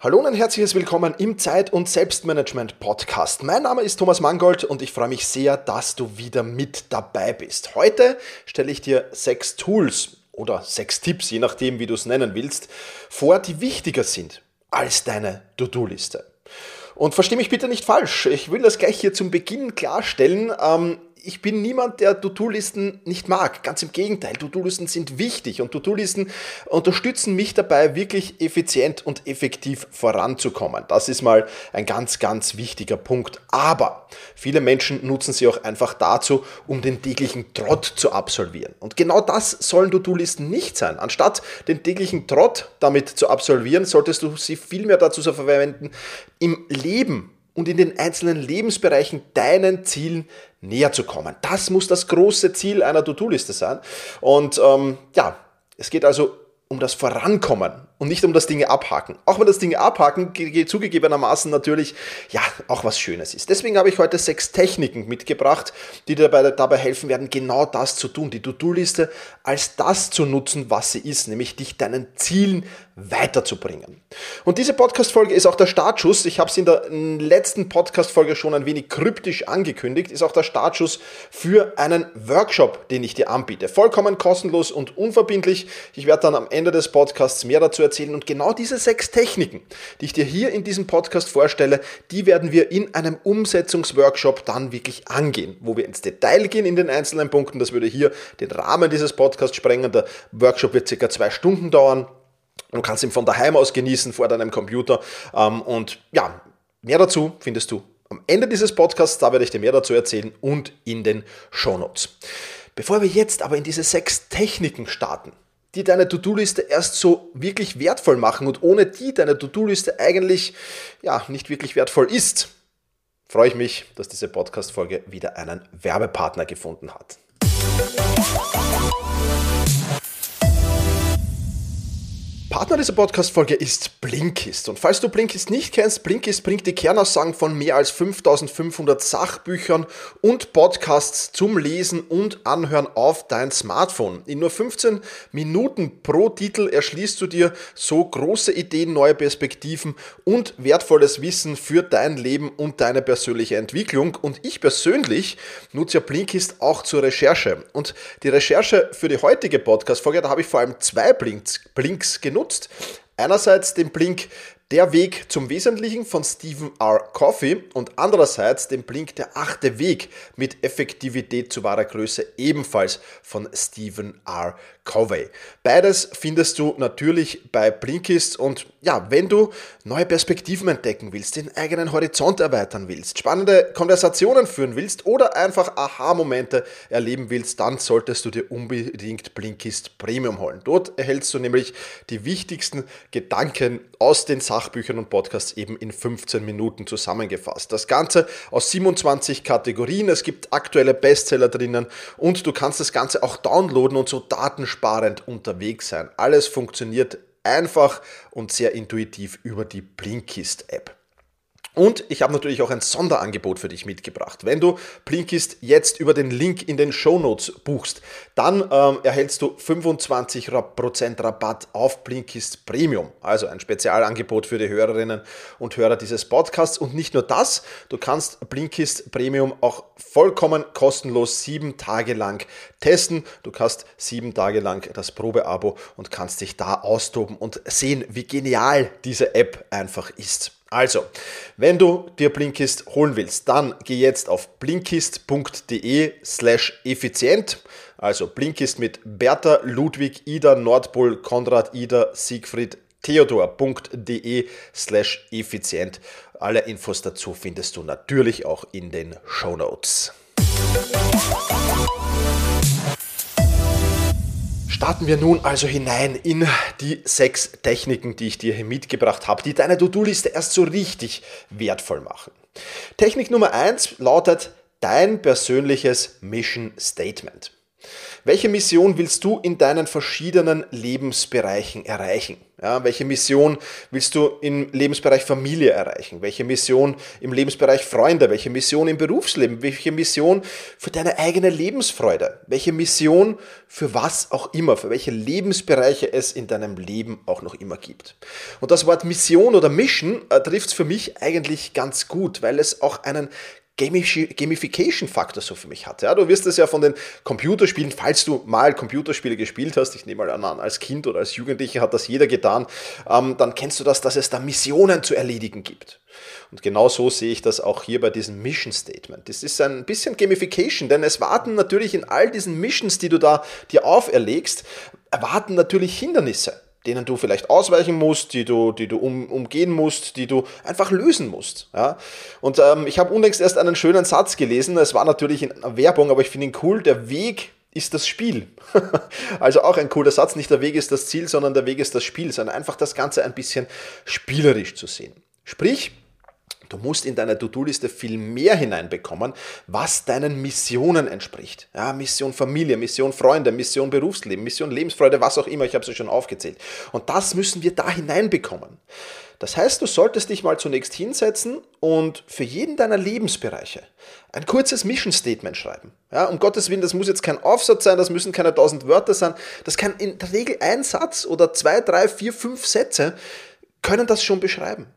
Hallo und ein herzliches Willkommen im Zeit- und Selbstmanagement-Podcast. Mein Name ist Thomas Mangold und ich freue mich sehr, dass du wieder mit dabei bist. Heute stelle ich dir sechs Tools oder sechs Tipps, je nachdem, wie du es nennen willst, vor, die wichtiger sind als deine To-Do-Liste. Und verstehe mich bitte nicht falsch. Ich will das gleich hier zum Beginn klarstellen. Ähm, ich bin niemand, der To-Do-Listen nicht mag. Ganz im Gegenteil, To-Do-Listen sind wichtig und To-Do-Listen unterstützen mich dabei, wirklich effizient und effektiv voranzukommen. Das ist mal ein ganz, ganz wichtiger Punkt. Aber viele Menschen nutzen sie auch einfach dazu, um den täglichen Trott zu absolvieren. Und genau das sollen To-Do-Listen nicht sein. Anstatt den täglichen Trott damit zu absolvieren, solltest du sie vielmehr dazu verwenden, im Leben und in den einzelnen Lebensbereichen deinen Zielen näher zu kommen. Das muss das große Ziel einer To-Do-Liste sein. Und ähm, ja, es geht also um das Vorankommen und nicht um das Dinge abhaken. Auch wenn das Dinge abhaken zugegebenermaßen natürlich ja auch was Schönes ist. Deswegen habe ich heute sechs Techniken mitgebracht, die dir dabei, dabei helfen werden, genau das zu tun, die To-Do-Liste als das zu nutzen, was sie ist, nämlich dich deinen Zielen weiterzubringen. Und diese Podcast-Folge ist auch der Startschuss. Ich habe es in der letzten Podcast-Folge schon ein wenig kryptisch angekündigt. Ist auch der Startschuss für einen Workshop, den ich dir anbiete. Vollkommen kostenlos und unverbindlich. Ich werde dann am Ende des Podcasts mehr dazu erzählen. Und genau diese sechs Techniken, die ich dir hier in diesem Podcast vorstelle, die werden wir in einem Umsetzungsworkshop dann wirklich angehen, wo wir ins Detail gehen in den einzelnen Punkten. Das würde hier den Rahmen dieses Podcasts sprengen. Der Workshop wird circa zwei Stunden dauern. Du kannst ihn von daheim aus genießen, vor deinem Computer. Ähm, und ja, mehr dazu findest du am Ende dieses Podcasts, da werde ich dir mehr dazu erzählen und in den Shownotes. Bevor wir jetzt aber in diese sechs Techniken starten, die deine To-Do-Liste erst so wirklich wertvoll machen und ohne die deine To-Do-Liste eigentlich ja nicht wirklich wertvoll ist, freue ich mich, dass diese Podcast-Folge wieder einen Werbepartner gefunden hat. Partner dieser Podcast-Folge ist Blinkist. Und falls du Blinkist nicht kennst, Blinkist bringt die Kernaussagen von mehr als 5500 Sachbüchern und Podcasts zum Lesen und Anhören auf dein Smartphone. In nur 15 Minuten pro Titel erschließt du dir so große Ideen, neue Perspektiven und wertvolles Wissen für dein Leben und deine persönliche Entwicklung. Und ich persönlich nutze ja Blinkist auch zur Recherche. Und die Recherche für die heutige Podcast-Folge, da habe ich vor allem zwei Blinks, Blinks genutzt genutzt. Einerseits den Blink der Weg zum Wesentlichen von Stephen R. Coffey und andererseits den Blink Der achte Weg mit Effektivität zu wahrer Größe ebenfalls von Stephen R. Covey. Beides findest du natürlich bei Blinkist und ja, wenn du neue Perspektiven entdecken willst, den eigenen Horizont erweitern willst, spannende Konversationen führen willst oder einfach Aha-Momente erleben willst, dann solltest du dir unbedingt Blinkist Premium holen. Dort erhältst du nämlich die wichtigsten Gedanken aus den Sachbüchern und Podcasts eben in 15 Minuten zusammengefasst. Das Ganze aus 27 Kategorien. Es gibt aktuelle Bestseller drinnen und du kannst das Ganze auch downloaden und so Daten energiesparend unterwegs sein. Alles funktioniert einfach und sehr intuitiv über die Blinkist-App. Und ich habe natürlich auch ein Sonderangebot für dich mitgebracht. Wenn du Blinkist jetzt über den Link in den Show Notes buchst, dann ähm, erhältst du 25% Rabatt auf Blinkist Premium. Also ein Spezialangebot für die Hörerinnen und Hörer dieses Podcasts. Und nicht nur das, du kannst Blinkist Premium auch vollkommen kostenlos sieben Tage lang testen. Du kannst sieben Tage lang das Probeabo und kannst dich da austoben und sehen, wie genial diese App einfach ist. Also, wenn du dir Blinkist holen willst, dann geh jetzt auf blinkist.de slash effizient. Also Blinkist mit Bertha, Ludwig, Ida, Nordpol, Konrad, Ida, Siegfried, Theodor.de slash effizient. Alle Infos dazu findest du natürlich auch in den Show Notes. Starten wir nun also hinein in die sechs Techniken, die ich dir hier mitgebracht habe, die deine To-Do-Liste erst so richtig wertvoll machen. Technik Nummer eins lautet dein persönliches Mission Statement. Welche Mission willst du in deinen verschiedenen Lebensbereichen erreichen? Ja, welche Mission willst du im Lebensbereich Familie erreichen? Welche Mission im Lebensbereich Freunde? Welche Mission im Berufsleben? Welche Mission für deine eigene Lebensfreude? Welche Mission für was auch immer, für welche Lebensbereiche es in deinem Leben auch noch immer gibt? Und das Wort Mission oder Mission äh, trifft es für mich eigentlich ganz gut, weil es auch einen Gamification-Faktor so für mich hat. Ja, du wirst es ja von den Computerspielen, falls du mal Computerspiele gespielt hast, ich nehme mal an, als Kind oder als Jugendlicher hat das jeder getan, ähm, dann kennst du das, dass es da Missionen zu erledigen gibt. Und genau so sehe ich das auch hier bei diesem Mission Statement. Das ist ein bisschen Gamification, denn es warten natürlich in all diesen Missions, die du da dir auferlegst, erwarten natürlich Hindernisse denen du vielleicht ausweichen musst, die du, die du um, umgehen musst, die du einfach lösen musst. Ja? Und ähm, ich habe unlängst erst einen schönen Satz gelesen, es war natürlich in Werbung, aber ich finde ihn cool, der Weg ist das Spiel. also auch ein cooler Satz, nicht der Weg ist das Ziel, sondern der Weg ist das Spiel, sondern einfach das Ganze ein bisschen spielerisch zu sehen. Sprich, Du musst in deiner To-Do-Liste viel mehr hineinbekommen, was deinen Missionen entspricht. Ja, Mission Familie, Mission Freunde, Mission Berufsleben, Mission Lebensfreude, was auch immer, ich habe es schon aufgezählt. Und das müssen wir da hineinbekommen. Das heißt, du solltest dich mal zunächst hinsetzen und für jeden deiner Lebensbereiche ein kurzes Mission Statement schreiben. Ja, um Gottes Willen, das muss jetzt kein Aufsatz sein, das müssen keine tausend Wörter sein, das kann in der Regel ein Satz oder zwei, drei, vier, fünf Sätze können das schon beschreiben.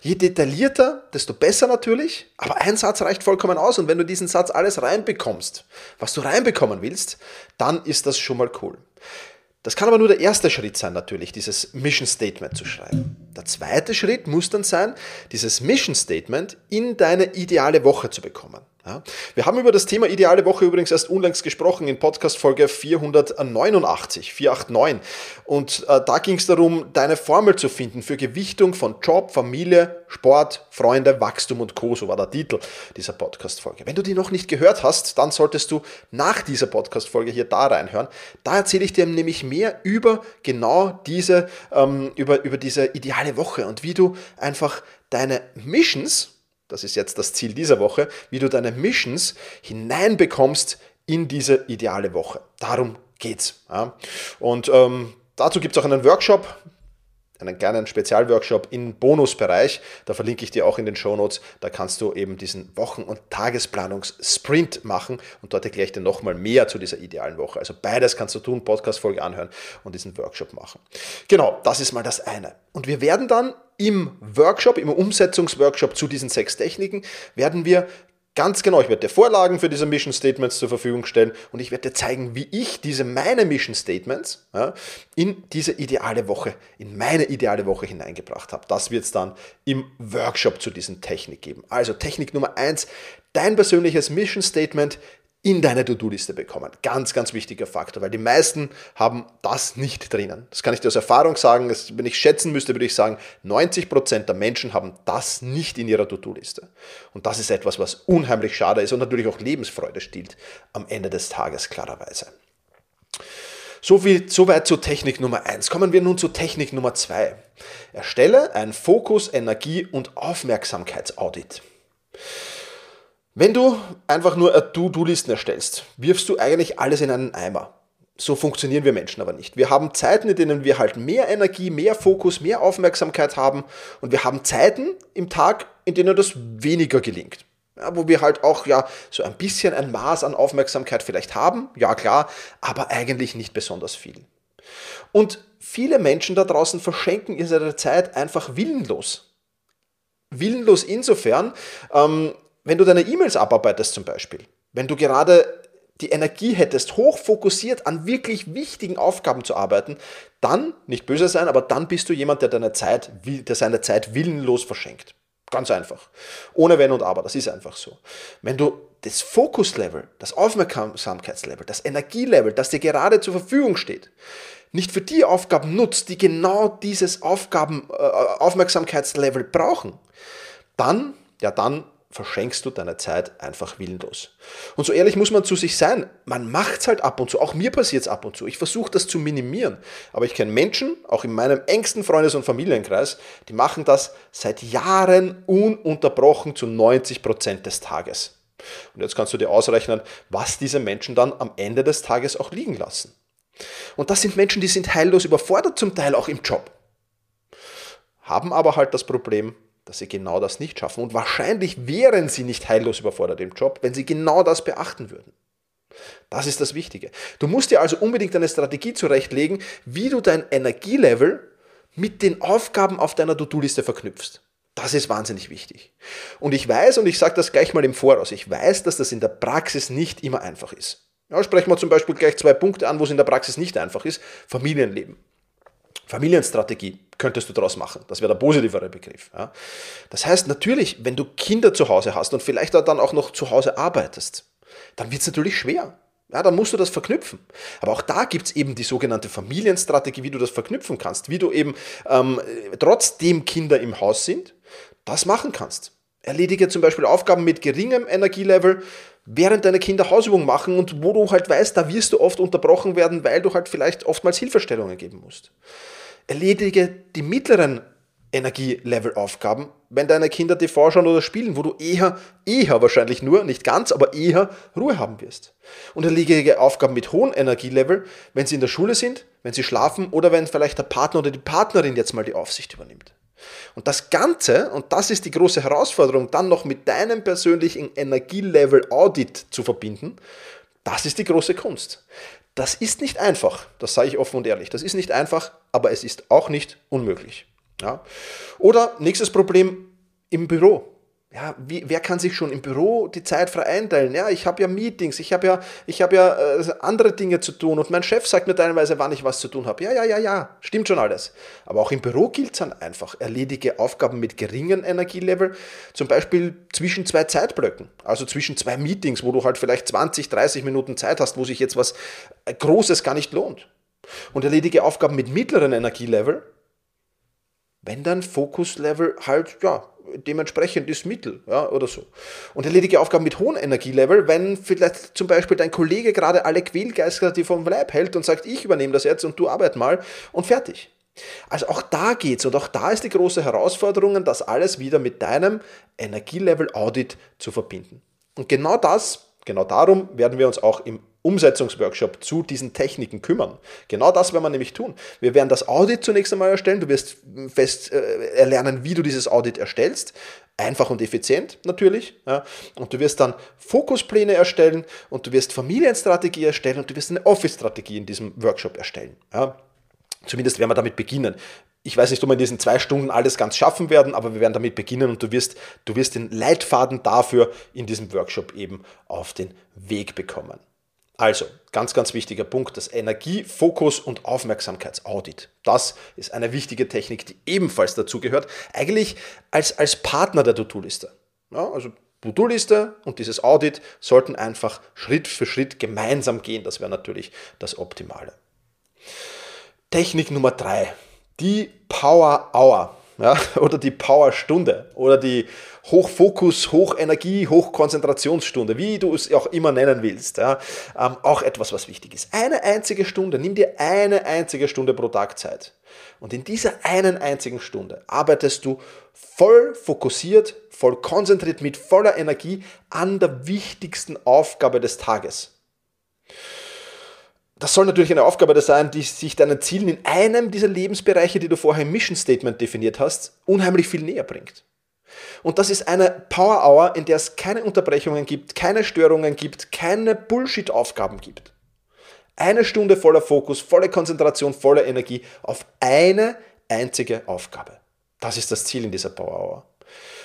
Je detaillierter, desto besser natürlich, aber ein Satz reicht vollkommen aus und wenn du diesen Satz alles reinbekommst, was du reinbekommen willst, dann ist das schon mal cool. Das kann aber nur der erste Schritt sein, natürlich, dieses Mission Statement zu schreiben. Der zweite Schritt muss dann sein, dieses Mission Statement in deine ideale Woche zu bekommen. Ja. Wir haben über das Thema ideale Woche übrigens erst unlängst gesprochen in Podcast Folge 489, 489. Und äh, da ging es darum, deine Formel zu finden für Gewichtung von Job, Familie, Sport, Freunde, Wachstum und Co. So war der Titel dieser Podcast Folge. Wenn du die noch nicht gehört hast, dann solltest du nach dieser Podcast Folge hier da reinhören. Da erzähle ich dir nämlich mehr über genau diese, ähm, über, über diese ideale Woche und wie du einfach deine Missions, das ist jetzt das Ziel dieser Woche, wie du deine Missions hineinbekommst in diese ideale Woche. Darum geht's. Ja. Und ähm, dazu gibt es auch einen Workshop, einen kleinen Spezialworkshop im Bonusbereich. Da verlinke ich dir auch in den Show Notes. Da kannst du eben diesen Wochen- und Tagesplanungssprint machen und dort erkläre ich dir nochmal mehr zu dieser idealen Woche. Also beides kannst du tun, Podcast-Folge anhören und diesen Workshop machen. Genau, das ist mal das eine. Und wir werden dann im Workshop, im Umsetzungsworkshop zu diesen sechs Techniken, werden wir Ganz genau, ich werde dir Vorlagen für diese Mission Statements zur Verfügung stellen und ich werde dir zeigen, wie ich diese meine Mission Statements ja, in diese ideale Woche, in meine ideale Woche hineingebracht habe. Das wird es dann im Workshop zu diesen Technik geben. Also Technik Nummer eins: dein persönliches Mission Statement in deine To-Do-Liste bekommen. Ganz, ganz wichtiger Faktor, weil die meisten haben das nicht drinnen. Das kann ich dir aus Erfahrung sagen. wenn ich schätzen müsste, würde ich sagen, 90% der Menschen haben das nicht in ihrer To-Do-Liste. Und das ist etwas, was unheimlich schade ist und natürlich auch Lebensfreude stiehlt am Ende des Tages klarerweise. So viel, soweit zur Technik Nummer 1. Kommen wir nun zur Technik Nummer 2. Erstelle ein Fokus-, Energie- und Aufmerksamkeitsaudit. Wenn du einfach nur To-Do-Listen erstellst, wirfst du eigentlich alles in einen Eimer. So funktionieren wir Menschen aber nicht. Wir haben Zeiten, in denen wir halt mehr Energie, mehr Fokus, mehr Aufmerksamkeit haben und wir haben Zeiten im Tag, in denen das weniger gelingt. Ja, wo wir halt auch ja so ein bisschen ein Maß an Aufmerksamkeit vielleicht haben, ja klar, aber eigentlich nicht besonders viel. Und viele Menschen da draußen verschenken ihre Zeit einfach willenlos. Willenlos insofern, ähm, wenn du deine E-Mails abarbeitest zum Beispiel, wenn du gerade die Energie hättest, hochfokussiert an wirklich wichtigen Aufgaben zu arbeiten, dann, nicht böse sein, aber dann bist du jemand, der deine Zeit, der seine Zeit willenlos verschenkt. Ganz einfach. Ohne Wenn und Aber, das ist einfach so. Wenn du das Fokuslevel, das Aufmerksamkeitslevel, das Energielevel, das dir gerade zur Verfügung steht, nicht für die Aufgaben nutzt, die genau dieses Aufgaben, äh, Aufmerksamkeitslevel brauchen, dann, ja, dann verschenkst du deine Zeit einfach willenlos. Und so ehrlich muss man zu sich sein. Man macht es halt ab und zu. Auch mir passiert es ab und zu. Ich versuche das zu minimieren. Aber ich kenne Menschen, auch in meinem engsten Freundes- und Familienkreis, die machen das seit Jahren ununterbrochen zu 90 Prozent des Tages. Und jetzt kannst du dir ausrechnen, was diese Menschen dann am Ende des Tages auch liegen lassen. Und das sind Menschen, die sind heillos überfordert, zum Teil auch im Job. Haben aber halt das Problem, dass sie genau das nicht schaffen. Und wahrscheinlich wären sie nicht heillos überfordert im Job, wenn sie genau das beachten würden. Das ist das Wichtige. Du musst dir also unbedingt eine Strategie zurechtlegen, wie du dein Energielevel mit den Aufgaben auf deiner To-Do-Liste verknüpfst. Das ist wahnsinnig wichtig. Und ich weiß, und ich sage das gleich mal im Voraus, ich weiß, dass das in der Praxis nicht immer einfach ist. Ja, sprechen wir zum Beispiel gleich zwei Punkte an, wo es in der Praxis nicht einfach ist. Familienleben. Familienstrategie könntest du daraus machen. Das wäre der positivere Begriff. Ja. Das heißt natürlich, wenn du Kinder zu Hause hast und vielleicht dann auch noch zu Hause arbeitest, dann wird es natürlich schwer. Ja, dann musst du das verknüpfen. Aber auch da gibt es eben die sogenannte Familienstrategie, wie du das verknüpfen kannst, wie du eben ähm, trotzdem Kinder im Haus sind, das machen kannst. Erledige zum Beispiel Aufgaben mit geringem Energielevel, während deine Kinder Hausübungen machen und wo du halt weißt, da wirst du oft unterbrochen werden, weil du halt vielleicht oftmals Hilfestellungen geben musst. Erledige die mittleren Energielevel-Aufgaben, wenn deine Kinder TV schauen oder spielen, wo du eher, eher wahrscheinlich nur, nicht ganz, aber eher Ruhe haben wirst. Und erledige Aufgaben mit hohem Energielevel, wenn sie in der Schule sind, wenn sie schlafen oder wenn vielleicht der Partner oder die Partnerin jetzt mal die Aufsicht übernimmt. Und das Ganze, und das ist die große Herausforderung, dann noch mit deinem persönlichen Energielevel-Audit zu verbinden, das ist die große Kunst. Das ist nicht einfach, das sage ich offen und ehrlich. Das ist nicht einfach, aber es ist auch nicht unmöglich. Ja? Oder nächstes Problem im Büro ja, wie, wer kann sich schon im Büro die Zeit frei einteilen? Ja, ich habe ja Meetings, ich habe ja, ich hab ja äh, andere Dinge zu tun und mein Chef sagt mir teilweise, wann ich was zu tun habe. Ja, ja, ja, ja, stimmt schon alles. Aber auch im Büro gilt es dann einfach. Erledige Aufgaben mit geringem Energielevel, zum Beispiel zwischen zwei Zeitblöcken, also zwischen zwei Meetings, wo du halt vielleicht 20, 30 Minuten Zeit hast, wo sich jetzt was äh, Großes gar nicht lohnt. Und erledige Aufgaben mit mittleren Energielevel, wenn dein Fokuslevel halt, ja, dementsprechend ist Mittel ja, oder so. Und erledige Aufgaben mit hohem Energielevel, wenn vielleicht zum Beispiel dein Kollege gerade alle Quälgeister die vom Leib hält und sagt, ich übernehme das jetzt und du arbeit mal und fertig. Also auch da geht's und auch da ist die große Herausforderung, das alles wieder mit deinem Energielevel Audit zu verbinden. Und genau das, genau darum werden wir uns auch im Umsetzungsworkshop zu diesen Techniken kümmern. Genau das werden wir nämlich tun. Wir werden das Audit zunächst einmal erstellen. Du wirst fest äh, erlernen, wie du dieses Audit erstellst. Einfach und effizient natürlich. Ja. Und du wirst dann Fokuspläne erstellen und du wirst Familienstrategie erstellen und du wirst eine Office-Strategie in diesem Workshop erstellen. Ja. Zumindest werden wir damit beginnen. Ich weiß nicht, ob wir in diesen zwei Stunden alles ganz schaffen werden, aber wir werden damit beginnen und du wirst, du wirst den Leitfaden dafür in diesem Workshop eben auf den Weg bekommen. Also, ganz, ganz wichtiger Punkt, das Energie-, Fokus- und Aufmerksamkeitsaudit. Das ist eine wichtige Technik, die ebenfalls dazu gehört, eigentlich als, als Partner der To-Do-Liste. Ja, also To-Do-Liste und dieses Audit sollten einfach Schritt für Schritt gemeinsam gehen. Das wäre natürlich das Optimale. Technik Nummer drei, die Power Hour ja, oder die Powerstunde oder die Hochfokus, Hochenergie, Hochkonzentrationsstunde, wie du es auch immer nennen willst. Ja, ähm, auch etwas, was wichtig ist. Eine einzige Stunde, nimm dir eine einzige Stunde pro Tag Zeit. Und in dieser einen einzigen Stunde arbeitest du voll fokussiert, voll konzentriert, mit voller Energie an der wichtigsten Aufgabe des Tages das soll natürlich eine Aufgabe sein, die sich deinen Zielen in einem dieser Lebensbereiche, die du vorher im Mission Statement definiert hast, unheimlich viel näher bringt. Und das ist eine Power Hour, in der es keine Unterbrechungen gibt, keine Störungen gibt, keine Bullshit-Aufgaben gibt. Eine Stunde voller Fokus, volle Konzentration, voller Energie auf eine einzige Aufgabe. Das ist das Ziel in dieser Power Hour.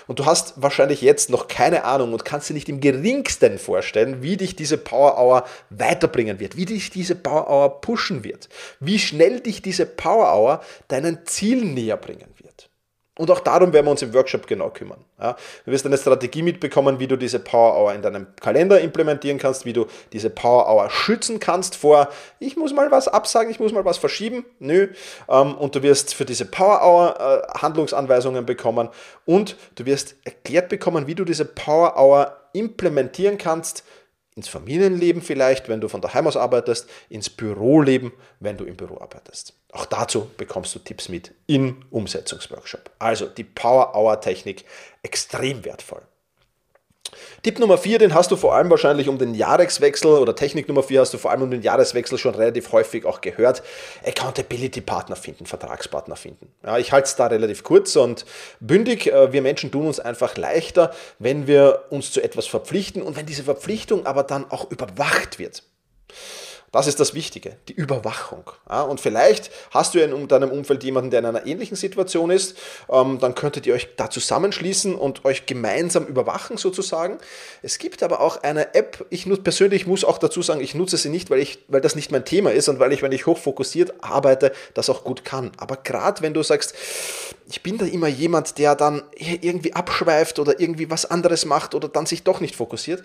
Und du hast wahrscheinlich jetzt noch keine Ahnung und kannst dir nicht im geringsten vorstellen, wie dich diese Power Hour weiterbringen wird, wie dich diese Power Hour pushen wird, wie schnell dich diese Power Hour deinen Zielen näher bringen wird. Und auch darum werden wir uns im Workshop genau kümmern. Ja, du wirst eine Strategie mitbekommen, wie du diese Power Hour in deinem Kalender implementieren kannst, wie du diese Power Hour schützen kannst vor, ich muss mal was absagen, ich muss mal was verschieben. Nö. Ähm, und du wirst für diese Power Hour äh, Handlungsanweisungen bekommen und du wirst erklärt bekommen, wie du diese Power Hour implementieren kannst, ins Familienleben vielleicht, wenn du von daheim aus arbeitest, ins Büroleben, wenn du im Büro arbeitest. Auch dazu bekommst du Tipps mit im Umsetzungsworkshop. Also die Power Hour Technik extrem wertvoll. Tipp Nummer 4, den hast du vor allem wahrscheinlich um den Jahreswechsel oder Technik Nummer 4 hast du vor allem um den Jahreswechsel schon relativ häufig auch gehört. Accountability Partner finden, Vertragspartner finden. Ja, ich halte es da relativ kurz und bündig. Äh, wir Menschen tun uns einfach leichter, wenn wir uns zu etwas verpflichten und wenn diese Verpflichtung aber dann auch überwacht wird. Das ist das Wichtige, die Überwachung. Und vielleicht hast du in deinem Umfeld jemanden, der in einer ähnlichen Situation ist. Ähm, dann könntet ihr euch da zusammenschließen und euch gemeinsam überwachen sozusagen. Es gibt aber auch eine App, ich persönlich muss auch dazu sagen, ich nutze sie nicht, weil, ich, weil das nicht mein Thema ist und weil ich, wenn ich hochfokussiert arbeite, das auch gut kann. Aber gerade wenn du sagst, ich bin da immer jemand, der dann irgendwie abschweift oder irgendwie was anderes macht oder dann sich doch nicht fokussiert,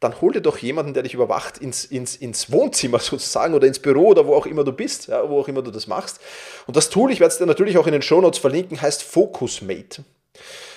dann hol dir doch jemanden, der dich überwacht, ins, ins, ins Wohnzimmer sozusagen oder ins Büro oder wo auch immer du bist, ja, wo auch immer du das machst. Und das Tool, ich werde es dir natürlich auch in den Shownotes verlinken, heißt Focusmate.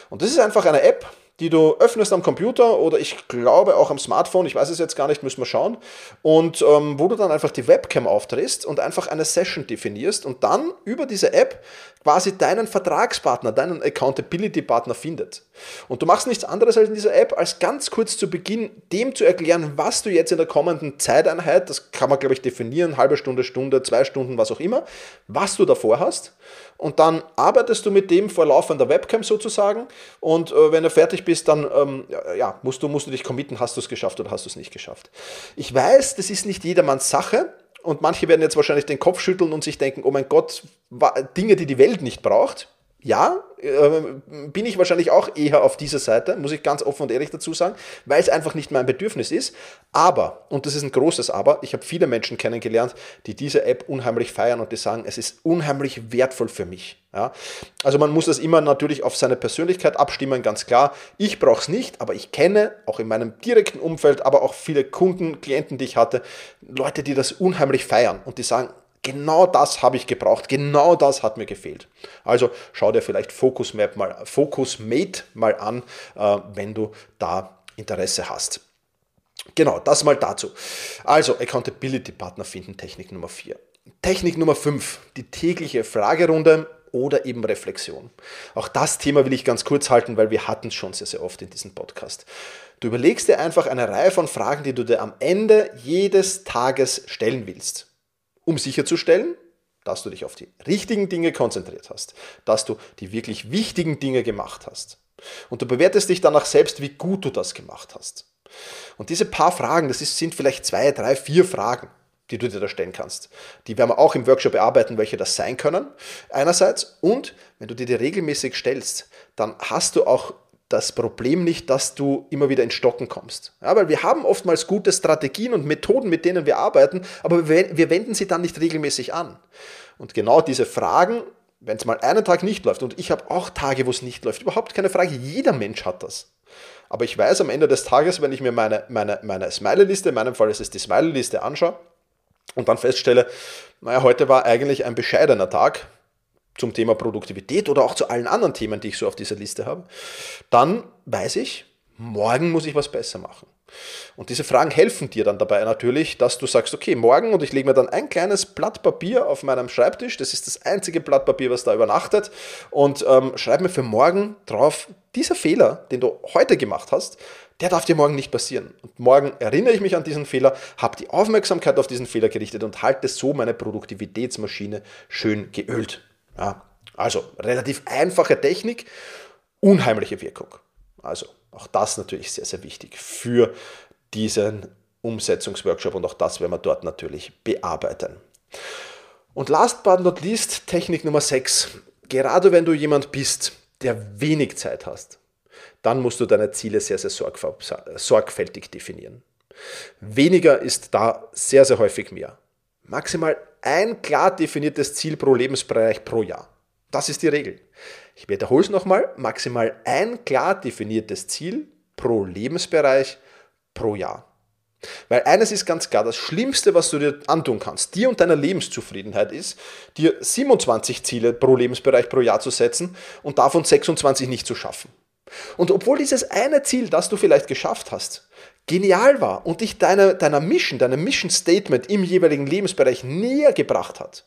Und das ist einfach eine App, die du öffnest am Computer oder ich glaube auch am Smartphone, ich weiß es jetzt gar nicht, müssen wir schauen, und ähm, wo du dann einfach die Webcam aufdrehst und einfach eine Session definierst und dann über diese App quasi deinen Vertragspartner, deinen Accountability-Partner findet. Und du machst nichts anderes als in dieser App, als ganz kurz zu Beginn dem zu erklären, was du jetzt in der kommenden Zeiteinheit, das kann man glaube ich definieren, halbe Stunde, Stunde, zwei Stunden, was auch immer, was du davor hast und dann arbeitest du mit dem vor laufender Webcam sozusagen und äh, wenn du fertig bist, dann ähm, ja, musst, du, musst du dich committen, hast du es geschafft oder hast du es nicht geschafft. Ich weiß, das ist nicht jedermanns Sache und manche werden jetzt wahrscheinlich den Kopf schütteln und sich denken, oh mein Gott, Dinge, die die Welt nicht braucht. Ja, äh, bin ich wahrscheinlich auch eher auf dieser Seite, muss ich ganz offen und ehrlich dazu sagen, weil es einfach nicht mein Bedürfnis ist. Aber, und das ist ein großes Aber, ich habe viele Menschen kennengelernt, die diese App unheimlich feiern und die sagen, es ist unheimlich wertvoll für mich. Ja? Also man muss das immer natürlich auf seine Persönlichkeit abstimmen, ganz klar. Ich brauche es nicht, aber ich kenne auch in meinem direkten Umfeld, aber auch viele Kunden, Klienten, die ich hatte, Leute, die das unheimlich feiern und die sagen, Genau das habe ich gebraucht, genau das hat mir gefehlt. Also schau dir vielleicht Focus Map mal, Focus Mate mal an, äh, wenn du da Interesse hast. Genau, das mal dazu. Also Accountability Partner finden, Technik Nummer 4. Technik Nummer 5, die tägliche Fragerunde oder eben Reflexion. Auch das Thema will ich ganz kurz halten, weil wir hatten es schon sehr, sehr oft in diesem Podcast. Du überlegst dir einfach eine Reihe von Fragen, die du dir am Ende jedes Tages stellen willst um sicherzustellen, dass du dich auf die richtigen Dinge konzentriert hast, dass du die wirklich wichtigen Dinge gemacht hast. Und du bewertest dich danach selbst, wie gut du das gemacht hast. Und diese paar Fragen, das ist, sind vielleicht zwei, drei, vier Fragen, die du dir da stellen kannst. Die werden wir auch im Workshop bearbeiten, welche das sein können. Einerseits. Und wenn du dir die regelmäßig stellst, dann hast du auch das Problem nicht, dass du immer wieder in Stocken kommst. Ja, weil wir haben oftmals gute Strategien und Methoden, mit denen wir arbeiten, aber wir, wir wenden sie dann nicht regelmäßig an. Und genau diese Fragen, wenn es mal einen Tag nicht läuft, und ich habe auch Tage, wo es nicht läuft, überhaupt keine Frage, jeder Mensch hat das. Aber ich weiß am Ende des Tages, wenn ich mir meine, meine, meine Smiley-Liste, in meinem Fall ist es die Smiley-Liste, anschaue und dann feststelle, naja, heute war eigentlich ein bescheidener Tag, zum Thema Produktivität oder auch zu allen anderen Themen, die ich so auf dieser Liste habe, dann weiß ich, morgen muss ich was besser machen. Und diese Fragen helfen dir dann dabei natürlich, dass du sagst, okay, morgen und ich lege mir dann ein kleines Blatt Papier auf meinem Schreibtisch, das ist das einzige Blatt Papier, was da übernachtet, und ähm, schreib mir für morgen drauf, dieser Fehler, den du heute gemacht hast, der darf dir morgen nicht passieren. Und morgen erinnere ich mich an diesen Fehler, habe die Aufmerksamkeit auf diesen Fehler gerichtet und halte so meine Produktivitätsmaschine schön geölt. Ja, also relativ einfache Technik, unheimliche Wirkung. Also auch das natürlich sehr, sehr wichtig für diesen Umsetzungsworkshop und auch das werden wir dort natürlich bearbeiten. Und last but not least, Technik Nummer 6. Gerade wenn du jemand bist, der wenig Zeit hast, dann musst du deine Ziele sehr, sehr sorgfältig definieren. Weniger ist da sehr, sehr häufig mehr. Maximal ein klar definiertes Ziel pro Lebensbereich pro Jahr. Das ist die Regel. Ich wiederhole es nochmal, maximal ein klar definiertes Ziel pro Lebensbereich pro Jahr. Weil eines ist ganz klar, das Schlimmste, was du dir antun kannst, dir und deiner Lebenszufriedenheit ist, dir 27 Ziele pro Lebensbereich pro Jahr zu setzen und davon 26 nicht zu schaffen. Und obwohl dieses eine Ziel, das du vielleicht geschafft hast, genial war und dich deiner, deiner Mission, deinem Mission Statement im jeweiligen Lebensbereich näher gebracht hat,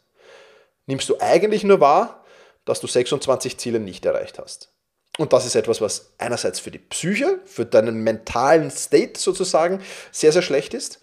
nimmst du eigentlich nur wahr, dass du 26 Ziele nicht erreicht hast. Und das ist etwas, was einerseits für die Psyche, für deinen mentalen State sozusagen sehr, sehr schlecht ist.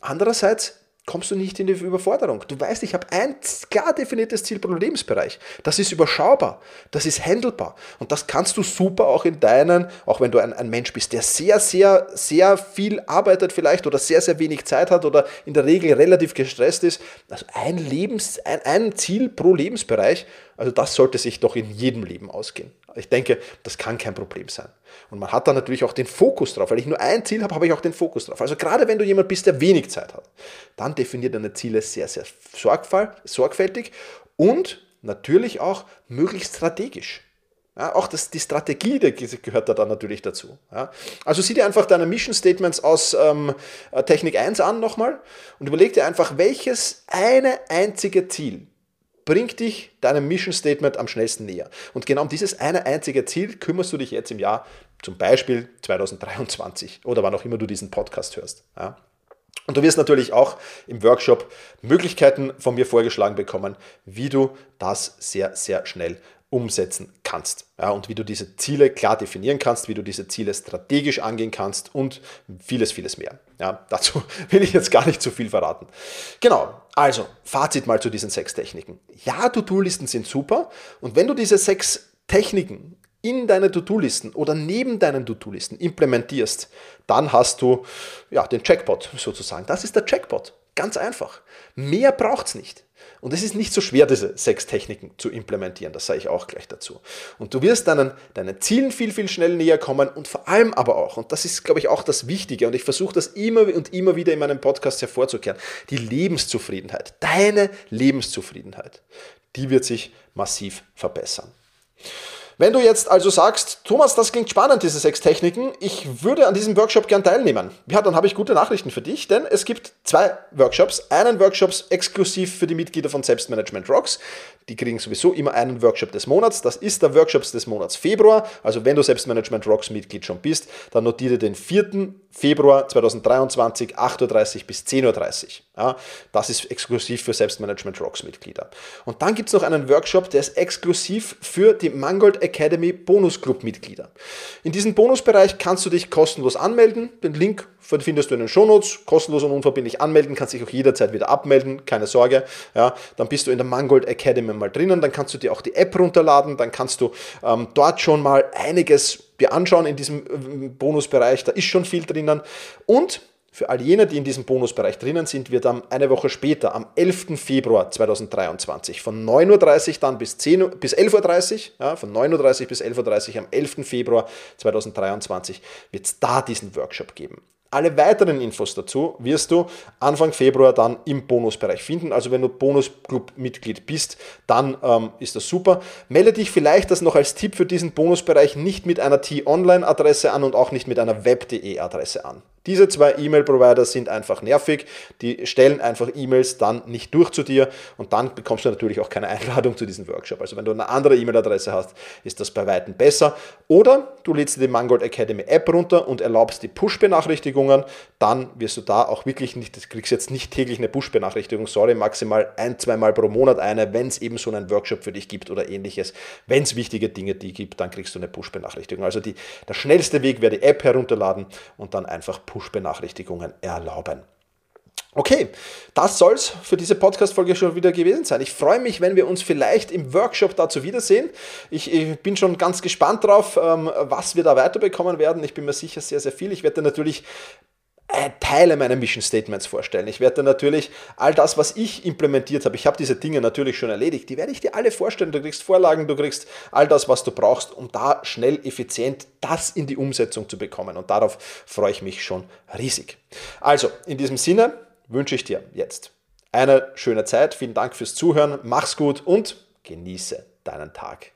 Andererseits kommst du nicht in die Überforderung. Du weißt, ich habe ein klar definiertes Ziel pro Lebensbereich. Das ist überschaubar, das ist handelbar und das kannst du super auch in deinen, auch wenn du ein, ein, Mensch bist, der sehr, sehr, sehr viel arbeitet vielleicht oder sehr, sehr wenig Zeit hat oder in der Regel relativ gestresst ist. Also ein, Lebens, ein, ein Ziel pro Lebensbereich, also das sollte sich doch in jedem Leben ausgehen. Ich denke, das kann kein Problem sein. Und man hat dann natürlich auch den Fokus drauf. Weil ich nur ein Ziel habe, habe ich auch den Fokus drauf. Also gerade wenn du jemand bist, der wenig Zeit hat, dann definiert deine Ziele sehr, sehr sorgfältig und natürlich auch möglichst strategisch. Ja, auch das, die Strategie die gehört da dann natürlich dazu. Ja. Also sieh dir einfach deine Mission Statements aus ähm, Technik 1 an nochmal und überleg dir einfach, welches eine einzige Ziel bringt dich deinem Mission Statement am schnellsten näher. Und genau um dieses eine einzige Ziel kümmerst du dich jetzt im Jahr, zum Beispiel 2023 oder wann auch immer du diesen Podcast hörst. Ja. Und du wirst natürlich auch im Workshop Möglichkeiten von mir vorgeschlagen bekommen, wie du das sehr, sehr schnell umsetzen kannst. Ja, und wie du diese Ziele klar definieren kannst, wie du diese Ziele strategisch angehen kannst und vieles, vieles mehr. Ja, dazu will ich jetzt gar nicht zu viel verraten. Genau, also Fazit mal zu diesen sechs Techniken. Ja, To-Do-Listen sind super und wenn du diese sechs Techniken in deine To-Do-Listen oder neben deinen To-Do-Listen implementierst, dann hast du ja, den Checkpot sozusagen. Das ist der Checkpot. Ganz einfach. Mehr braucht es nicht. Und es ist nicht so schwer, diese sechs Techniken zu implementieren, das sage ich auch gleich dazu. Und du wirst deinen, deinen Zielen viel, viel schnell näher kommen und vor allem aber auch, und das ist, glaube ich, auch das Wichtige, und ich versuche das immer und immer wieder in meinem Podcast hervorzukehren, die Lebenszufriedenheit, deine Lebenszufriedenheit, die wird sich massiv verbessern. Wenn du jetzt also sagst, Thomas, das klingt spannend, diese sechs Techniken, ich würde an diesem Workshop gern teilnehmen. Ja, dann habe ich gute Nachrichten für dich, denn es gibt zwei Workshops. Einen Workshop exklusiv für die Mitglieder von Selbstmanagement Rocks. Die kriegen sowieso immer einen Workshop des Monats. Das ist der Workshop des Monats Februar. Also wenn du Selbstmanagement Rocks Mitglied schon bist, dann notiere den 4. Februar 2023, 8.30 Uhr bis 10.30 Uhr. Ja, das ist exklusiv für Selbstmanagement Rocks Mitglieder. Und dann gibt es noch einen Workshop, der ist exklusiv für die Mangold Academy Bonus Club Mitglieder. In diesem Bonusbereich kannst du dich kostenlos anmelden. Den Link findest du in den Shownotes. Kostenlos und unverbindlich anmelden, kannst dich auch jederzeit wieder abmelden, keine Sorge. Ja, dann bist du in der Mangold Academy mal drinnen, dann kannst du dir auch die App runterladen, dann kannst du ähm, dort schon mal einiges dir anschauen in diesem äh, Bonusbereich. Da ist schon viel drinnen. Und für all jene, die in diesem Bonusbereich drinnen sind, wird dann eine Woche später, am 11. Februar 2023, von 9.30 Uhr dann bis, 10, bis 11.30 Uhr, ja, von 9.30 Uhr bis 11.30 Uhr am 11. Februar 2023, wird es da diesen Workshop geben. Alle weiteren Infos dazu wirst du Anfang Februar dann im Bonusbereich finden. Also wenn du Bonusclub-Mitglied bist, dann ähm, ist das super. Melde dich vielleicht das noch als Tipp für diesen Bonusbereich nicht mit einer T-Online-Adresse an und auch nicht mit einer Web.de-Adresse an. Diese zwei E-Mail-Provider sind einfach nervig, die stellen einfach E-Mails dann nicht durch zu dir und dann bekommst du natürlich auch keine Einladung zu diesem Workshop. Also wenn du eine andere E-Mail-Adresse hast, ist das bei Weitem besser. Oder du lädst dir die Mangold Academy App runter und erlaubst die Push-Benachrichtigungen, dann wirst du da auch wirklich nicht, du kriegst jetzt nicht täglich eine Push-Benachrichtigung, sorry, maximal ein, zweimal pro Monat eine, wenn es eben so einen Workshop für dich gibt oder ähnliches. Wenn es wichtige Dinge die gibt, dann kriegst du eine Push-Benachrichtigung. Also die, der schnellste Weg wäre die App herunterladen und dann einfach Push-Benachrichtigungen erlauben. Okay, das soll es für diese Podcast-Folge schon wieder gewesen sein. Ich freue mich, wenn wir uns vielleicht im Workshop dazu wiedersehen. Ich, ich bin schon ganz gespannt drauf, ähm, was wir da weiterbekommen werden. Ich bin mir sicher sehr, sehr viel. Ich werde natürlich Teile meiner Mission Statements vorstellen. Ich werde natürlich all das, was ich implementiert habe, ich habe diese Dinge natürlich schon erledigt, die werde ich dir alle vorstellen. Du kriegst Vorlagen, du kriegst all das, was du brauchst, um da schnell, effizient das in die Umsetzung zu bekommen. Und darauf freue ich mich schon riesig. Also, in diesem Sinne wünsche ich dir jetzt eine schöne Zeit. Vielen Dank fürs Zuhören. Mach's gut und genieße deinen Tag.